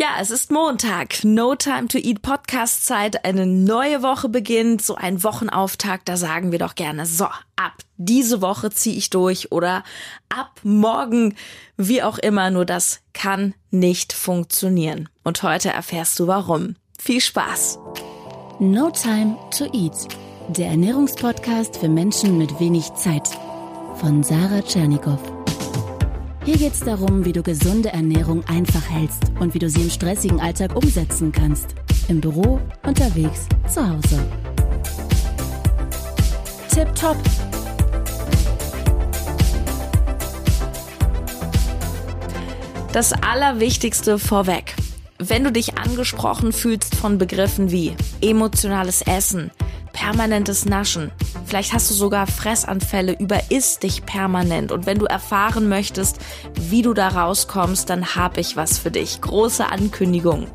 Ja, es ist Montag. No Time to Eat Podcast Zeit. Eine neue Woche beginnt. So ein Wochenauftakt. Da sagen wir doch gerne, so, ab diese Woche ziehe ich durch oder ab morgen, wie auch immer. Nur das kann nicht funktionieren. Und heute erfährst du warum. Viel Spaß. No Time to Eat. Der Ernährungspodcast für Menschen mit wenig Zeit. Von Sarah Tschernikow. Hier geht es darum, wie du gesunde Ernährung einfach hältst und wie du sie im stressigen Alltag umsetzen kannst. Im Büro, unterwegs, zu Hause. Tip top! Das Allerwichtigste vorweg. Wenn du dich angesprochen fühlst von Begriffen wie emotionales Essen, permanentes Naschen. Vielleicht hast du sogar Fressanfälle, überisst dich permanent. Und wenn du erfahren möchtest, wie du da rauskommst, dann habe ich was für dich. Große Ankündigung.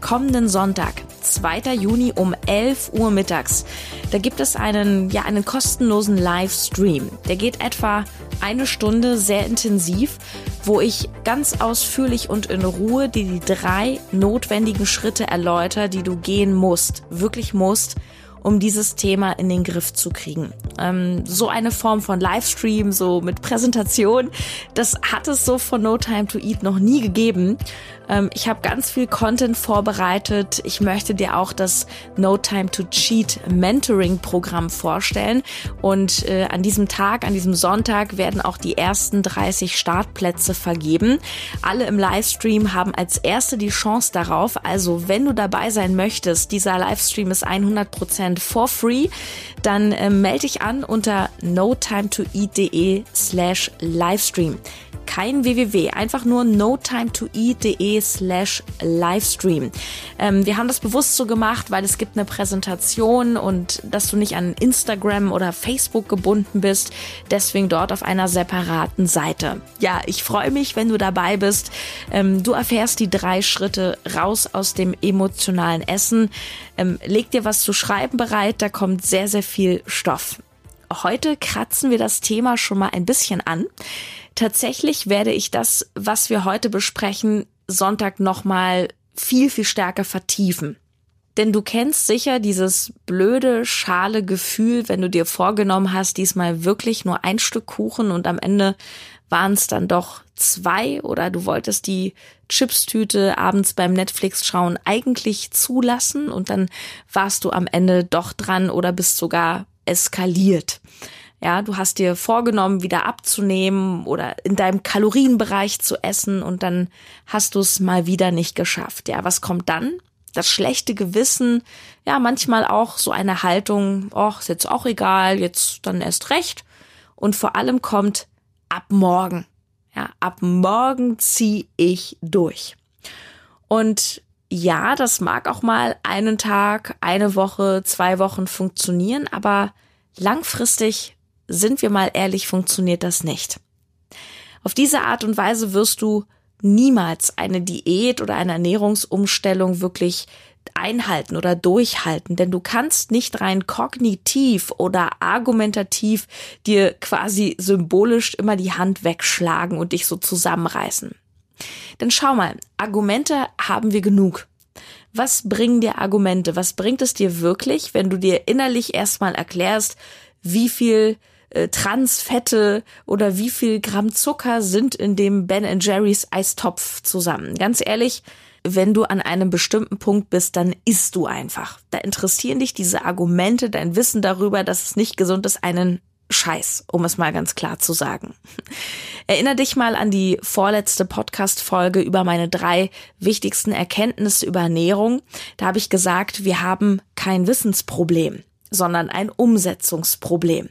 Kommenden Sonntag, 2. Juni um 11 Uhr mittags, da gibt es einen, ja, einen kostenlosen Livestream. Der geht etwa eine Stunde sehr intensiv, wo ich ganz ausführlich und in Ruhe dir die drei notwendigen Schritte erläutere, die du gehen musst, wirklich musst, um dieses Thema in den Griff zu kriegen. Ähm, so eine Form von Livestream, so mit Präsentation, das hat es so von No Time to Eat noch nie gegeben. Ähm, ich habe ganz viel Content vorbereitet. Ich möchte dir auch das No Time to Cheat Mentoring Programm vorstellen. Und äh, an diesem Tag, an diesem Sonntag werden auch die ersten 30 Startplätze vergeben. Alle im Livestream haben als erste die Chance darauf. Also wenn du dabei sein möchtest, dieser Livestream ist 100% for free, dann äh, melde dich an unter notimetoeat.de slash Livestream kein www, einfach nur notimetoeat.de slash Livestream. Ähm, wir haben das bewusst so gemacht, weil es gibt eine Präsentation und dass du nicht an Instagram oder Facebook gebunden bist, deswegen dort auf einer separaten Seite. Ja, ich freue mich, wenn du dabei bist. Ähm, du erfährst die drei Schritte raus aus dem emotionalen Essen. Ähm, leg dir was zu schreiben bereit, da kommt sehr, sehr viel Stoff. Heute kratzen wir das Thema schon mal ein bisschen an. Tatsächlich werde ich das, was wir heute besprechen, Sonntag nochmal viel, viel stärker vertiefen. Denn du kennst sicher dieses blöde, schale Gefühl, wenn du dir vorgenommen hast, diesmal wirklich nur ein Stück Kuchen und am Ende waren es dann doch zwei oder du wolltest die Chipstüte abends beim Netflix schauen eigentlich zulassen und dann warst du am Ende doch dran oder bist sogar eskaliert. Ja, du hast dir vorgenommen, wieder abzunehmen oder in deinem Kalorienbereich zu essen und dann hast du es mal wieder nicht geschafft. Ja, was kommt dann? Das schlechte Gewissen, ja, manchmal auch so eine Haltung, ach, ist jetzt auch egal, jetzt dann erst recht. Und vor allem kommt ab morgen. Ja, ab morgen zieh ich durch. Und ja, das mag auch mal einen Tag, eine Woche, zwei Wochen funktionieren, aber langfristig sind wir mal ehrlich, funktioniert das nicht. Auf diese Art und Weise wirst du niemals eine Diät oder eine Ernährungsumstellung wirklich einhalten oder durchhalten, denn du kannst nicht rein kognitiv oder argumentativ dir quasi symbolisch immer die Hand wegschlagen und dich so zusammenreißen. Denn schau mal, Argumente haben wir genug. Was bringen dir Argumente? Was bringt es dir wirklich, wenn du dir innerlich erstmal erklärst, wie viel äh, Transfette oder wie viel Gramm Zucker sind in dem Ben Jerry's Eistopf zusammen. Ganz ehrlich, wenn du an einem bestimmten Punkt bist, dann isst du einfach. Da interessieren dich diese Argumente, dein Wissen darüber, dass es nicht gesund ist, einen Scheiß, um es mal ganz klar zu sagen. Erinner dich mal an die vorletzte Podcast-Folge über meine drei wichtigsten Erkenntnisse über Ernährung. Da habe ich gesagt, wir haben kein Wissensproblem, sondern ein Umsetzungsproblem.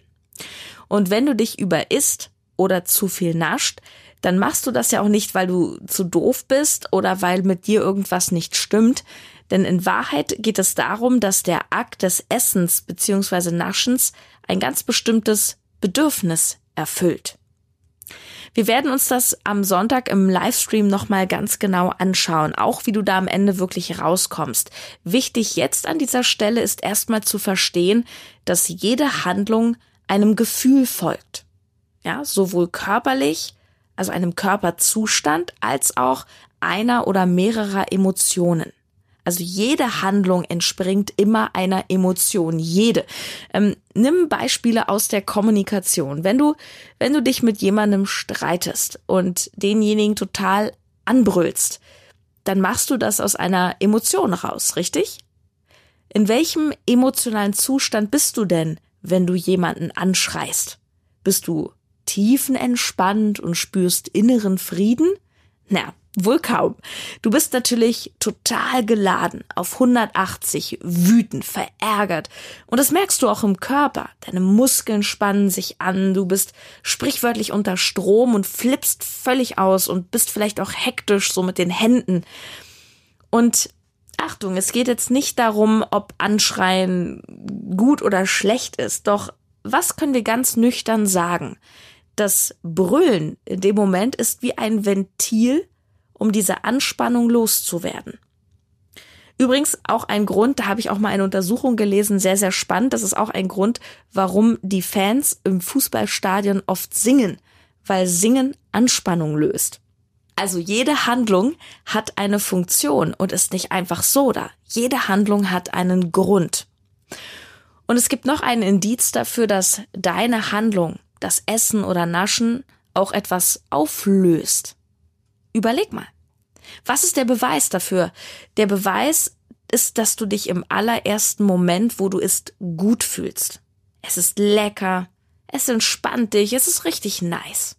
Und wenn du dich überisst oder zu viel nascht, dann machst du das ja auch nicht, weil du zu doof bist oder weil mit dir irgendwas nicht stimmt. Denn in Wahrheit geht es darum, dass der Akt des Essens bzw. Naschens ein ganz bestimmtes Bedürfnis erfüllt. Wir werden uns das am Sonntag im Livestream nochmal ganz genau anschauen, auch wie du da am Ende wirklich rauskommst. Wichtig jetzt an dieser Stelle ist erstmal zu verstehen, dass jede Handlung einem Gefühl folgt. Ja, sowohl körperlich, also einem Körperzustand, als auch einer oder mehrerer Emotionen. Also jede Handlung entspringt immer einer Emotion, jede. Ähm, nimm Beispiele aus der Kommunikation. Wenn du, wenn du dich mit jemandem streitest und denjenigen total anbrüllst, dann machst du das aus einer Emotion raus, richtig? In welchem emotionalen Zustand bist du denn, wenn du jemanden anschreist? Bist du tiefenentspannt und spürst inneren Frieden? Na, wohl kaum. Du bist natürlich total geladen, auf 180, wütend, verärgert. Und das merkst du auch im Körper. Deine Muskeln spannen sich an, du bist sprichwörtlich unter Strom und flippst völlig aus und bist vielleicht auch hektisch so mit den Händen. Und Achtung, es geht jetzt nicht darum, ob Anschreien gut oder schlecht ist, doch was können wir ganz nüchtern sagen? Das Brüllen in dem Moment ist wie ein Ventil, um diese Anspannung loszuwerden. Übrigens auch ein Grund, da habe ich auch mal eine Untersuchung gelesen, sehr, sehr spannend. Das ist auch ein Grund, warum die Fans im Fußballstadion oft singen, weil Singen Anspannung löst. Also jede Handlung hat eine Funktion und ist nicht einfach so da. Jede Handlung hat einen Grund. Und es gibt noch einen Indiz dafür, dass deine Handlung, das Essen oder Naschen, auch etwas auflöst. Überleg mal. Was ist der Beweis dafür? Der Beweis ist, dass du dich im allerersten Moment, wo du isst, gut fühlst. Es ist lecker, es entspannt dich, es ist richtig nice.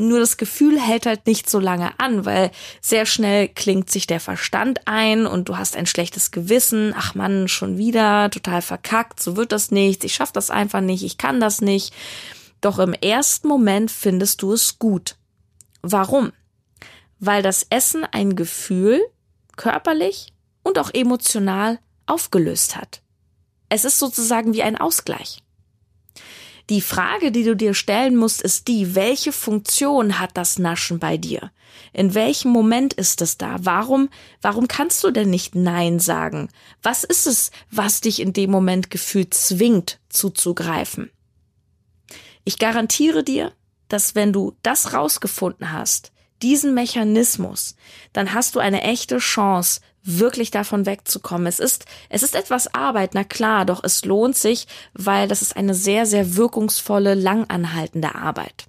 Nur das Gefühl hält halt nicht so lange an, weil sehr schnell klingt sich der Verstand ein und du hast ein schlechtes Gewissen. Ach man, schon wieder, total verkackt, so wird das nicht, ich schaff das einfach nicht, ich kann das nicht. Doch im ersten Moment findest du es gut. Warum? weil das Essen ein Gefühl körperlich und auch emotional aufgelöst hat. Es ist sozusagen wie ein Ausgleich. Die Frage, die du dir stellen musst, ist die, welche Funktion hat das Naschen bei dir? In welchem Moment ist es da? Warum, warum kannst du denn nicht Nein sagen? Was ist es, was dich in dem Moment gefühlt zwingt, zuzugreifen? Ich garantiere dir, dass wenn du das rausgefunden hast, diesen Mechanismus, dann hast du eine echte Chance, wirklich davon wegzukommen. Es ist, es ist etwas Arbeit, na klar, doch es lohnt sich, weil das ist eine sehr, sehr wirkungsvolle, langanhaltende Arbeit.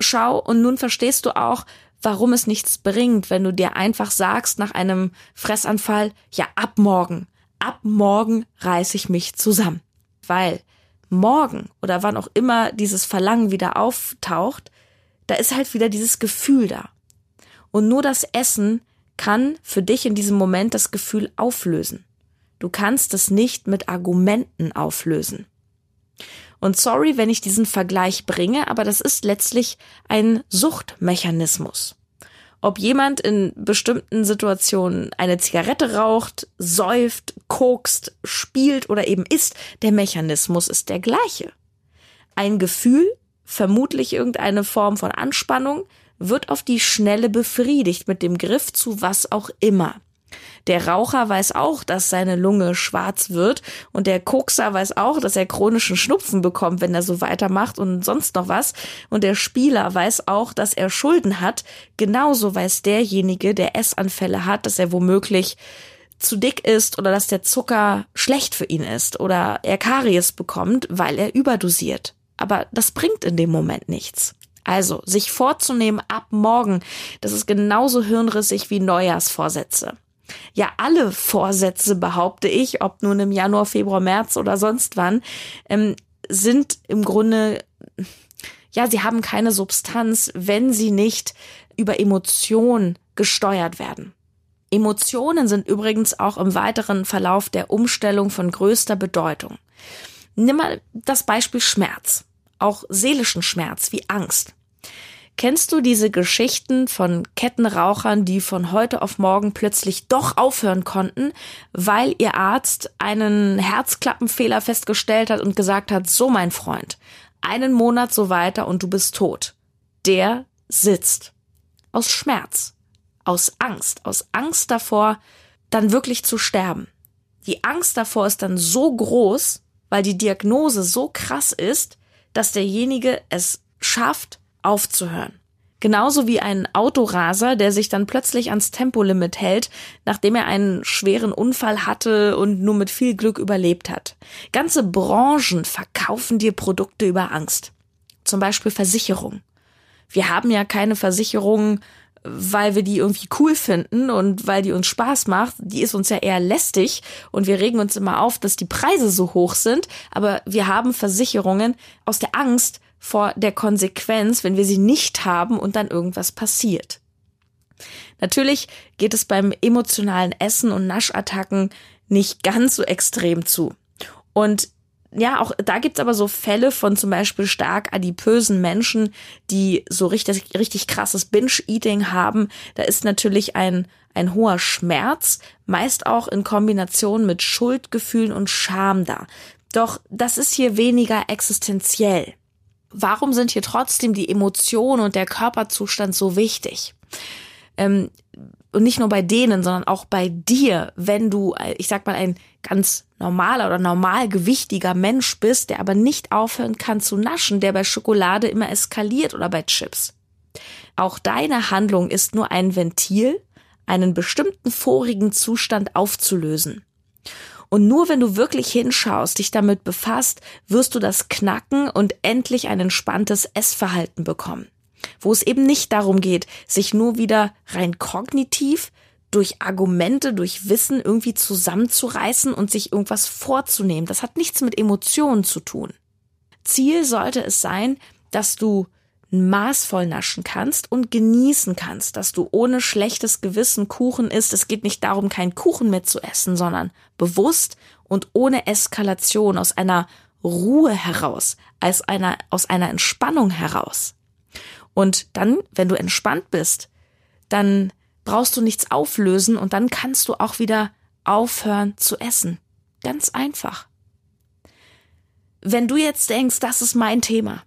Schau, und nun verstehst du auch, warum es nichts bringt, wenn du dir einfach sagst nach einem Fressanfall, ja, ab morgen, ab morgen reiß ich mich zusammen. Weil morgen oder wann auch immer dieses Verlangen wieder auftaucht, da ist halt wieder dieses Gefühl da. Und nur das Essen kann für dich in diesem Moment das Gefühl auflösen. Du kannst es nicht mit Argumenten auflösen. Und sorry, wenn ich diesen Vergleich bringe, aber das ist letztlich ein Suchtmechanismus. Ob jemand in bestimmten Situationen eine Zigarette raucht, säuft, kokst, spielt oder eben isst, der Mechanismus ist der gleiche. Ein Gefühl vermutlich irgendeine Form von Anspannung, wird auf die Schnelle befriedigt mit dem Griff zu was auch immer. Der Raucher weiß auch, dass seine Lunge schwarz wird und der Kokser weiß auch, dass er chronischen Schnupfen bekommt, wenn er so weitermacht und sonst noch was. Und der Spieler weiß auch, dass er Schulden hat. Genauso weiß derjenige, der Essanfälle hat, dass er womöglich zu dick ist oder dass der Zucker schlecht für ihn ist oder er Karies bekommt, weil er überdosiert aber das bringt in dem Moment nichts. Also, sich vorzunehmen ab morgen, das ist genauso hirnrissig wie Neujahrsvorsätze. Ja, alle Vorsätze, behaupte ich, ob nun im Januar, Februar, März oder sonst wann, ähm, sind im Grunde, ja, sie haben keine Substanz, wenn sie nicht über Emotionen gesteuert werden. Emotionen sind übrigens auch im weiteren Verlauf der Umstellung von größter Bedeutung. Nimm mal das Beispiel Schmerz auch seelischen Schmerz wie Angst. Kennst du diese Geschichten von Kettenrauchern, die von heute auf morgen plötzlich doch aufhören konnten, weil ihr Arzt einen Herzklappenfehler festgestellt hat und gesagt hat, so mein Freund, einen Monat so weiter und du bist tot. Der sitzt. Aus Schmerz, aus Angst, aus Angst davor, dann wirklich zu sterben. Die Angst davor ist dann so groß, weil die Diagnose so krass ist, dass derjenige es schafft, aufzuhören. Genauso wie ein Autoraser, der sich dann plötzlich ans Tempolimit hält, nachdem er einen schweren Unfall hatte und nur mit viel Glück überlebt hat. Ganze Branchen verkaufen dir Produkte über Angst. Zum Beispiel Versicherung. Wir haben ja keine Versicherung, weil wir die irgendwie cool finden und weil die uns Spaß macht. Die ist uns ja eher lästig und wir regen uns immer auf, dass die Preise so hoch sind. Aber wir haben Versicherungen aus der Angst, vor der Konsequenz, wenn wir sie nicht haben und dann irgendwas passiert. Natürlich geht es beim emotionalen Essen und Naschattacken nicht ganz so extrem zu. Und ja, auch da gibt's aber so Fälle von zum Beispiel stark adipösen Menschen, die so richtig, richtig krasses Binge-Eating haben. Da ist natürlich ein, ein hoher Schmerz, meist auch in Kombination mit Schuldgefühlen und Scham da. Doch das ist hier weniger existenziell warum sind hier trotzdem die Emotionen und der Körperzustand so wichtig? Ähm, und nicht nur bei denen, sondern auch bei dir, wenn du, ich sag mal, ein ganz normaler oder normalgewichtiger Mensch bist, der aber nicht aufhören kann zu naschen, der bei Schokolade immer eskaliert oder bei Chips. Auch deine Handlung ist nur ein Ventil, einen bestimmten vorigen Zustand aufzulösen. Und nur wenn du wirklich hinschaust, dich damit befasst, wirst du das knacken und endlich ein entspanntes Essverhalten bekommen. Wo es eben nicht darum geht, sich nur wieder rein kognitiv durch Argumente, durch Wissen irgendwie zusammenzureißen und sich irgendwas vorzunehmen. Das hat nichts mit Emotionen zu tun. Ziel sollte es sein, dass du maßvoll naschen kannst und genießen kannst, dass du ohne schlechtes Gewissen Kuchen isst. Es geht nicht darum, keinen Kuchen mehr zu essen, sondern bewusst und ohne Eskalation aus einer Ruhe heraus, als einer, aus einer Entspannung heraus. Und dann, wenn du entspannt bist, dann brauchst du nichts auflösen und dann kannst du auch wieder aufhören zu essen. Ganz einfach. Wenn du jetzt denkst, das ist mein Thema,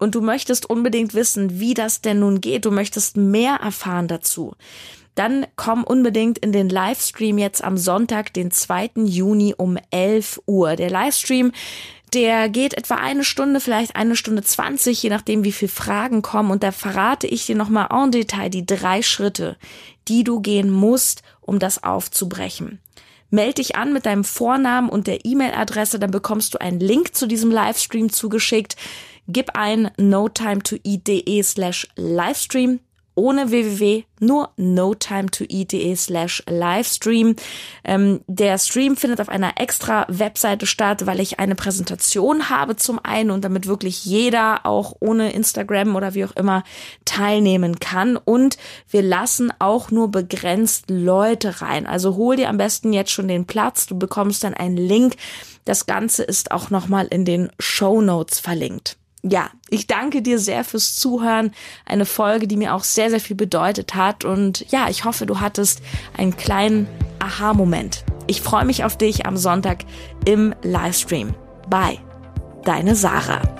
und du möchtest unbedingt wissen, wie das denn nun geht, du möchtest mehr erfahren dazu, dann komm unbedingt in den Livestream jetzt am Sonntag, den 2. Juni um 11 Uhr. Der Livestream, der geht etwa eine Stunde, vielleicht eine Stunde zwanzig, je nachdem, wie viele Fragen kommen. Und da verrate ich dir nochmal en Detail die drei Schritte, die du gehen musst, um das aufzubrechen. Meld dich an mit deinem Vornamen und der E-Mail-Adresse, dann bekommst du einen Link zu diesem Livestream zugeschickt. Gib ein notimetoeat.de slash Livestream ohne www, nur notimetoeat.de slash Livestream. Ähm, der Stream findet auf einer extra Webseite statt, weil ich eine Präsentation habe zum einen und damit wirklich jeder auch ohne Instagram oder wie auch immer teilnehmen kann. Und wir lassen auch nur begrenzt Leute rein. Also hol dir am besten jetzt schon den Platz. Du bekommst dann einen Link. Das Ganze ist auch nochmal in den Show Notes verlinkt ja, ich danke dir sehr fürs Zuhören. Eine Folge, die mir auch sehr, sehr viel bedeutet hat. Und ja, ich hoffe, du hattest einen kleinen Aha-Moment. Ich freue mich auf dich am Sonntag im Livestream. Bye, deine Sarah.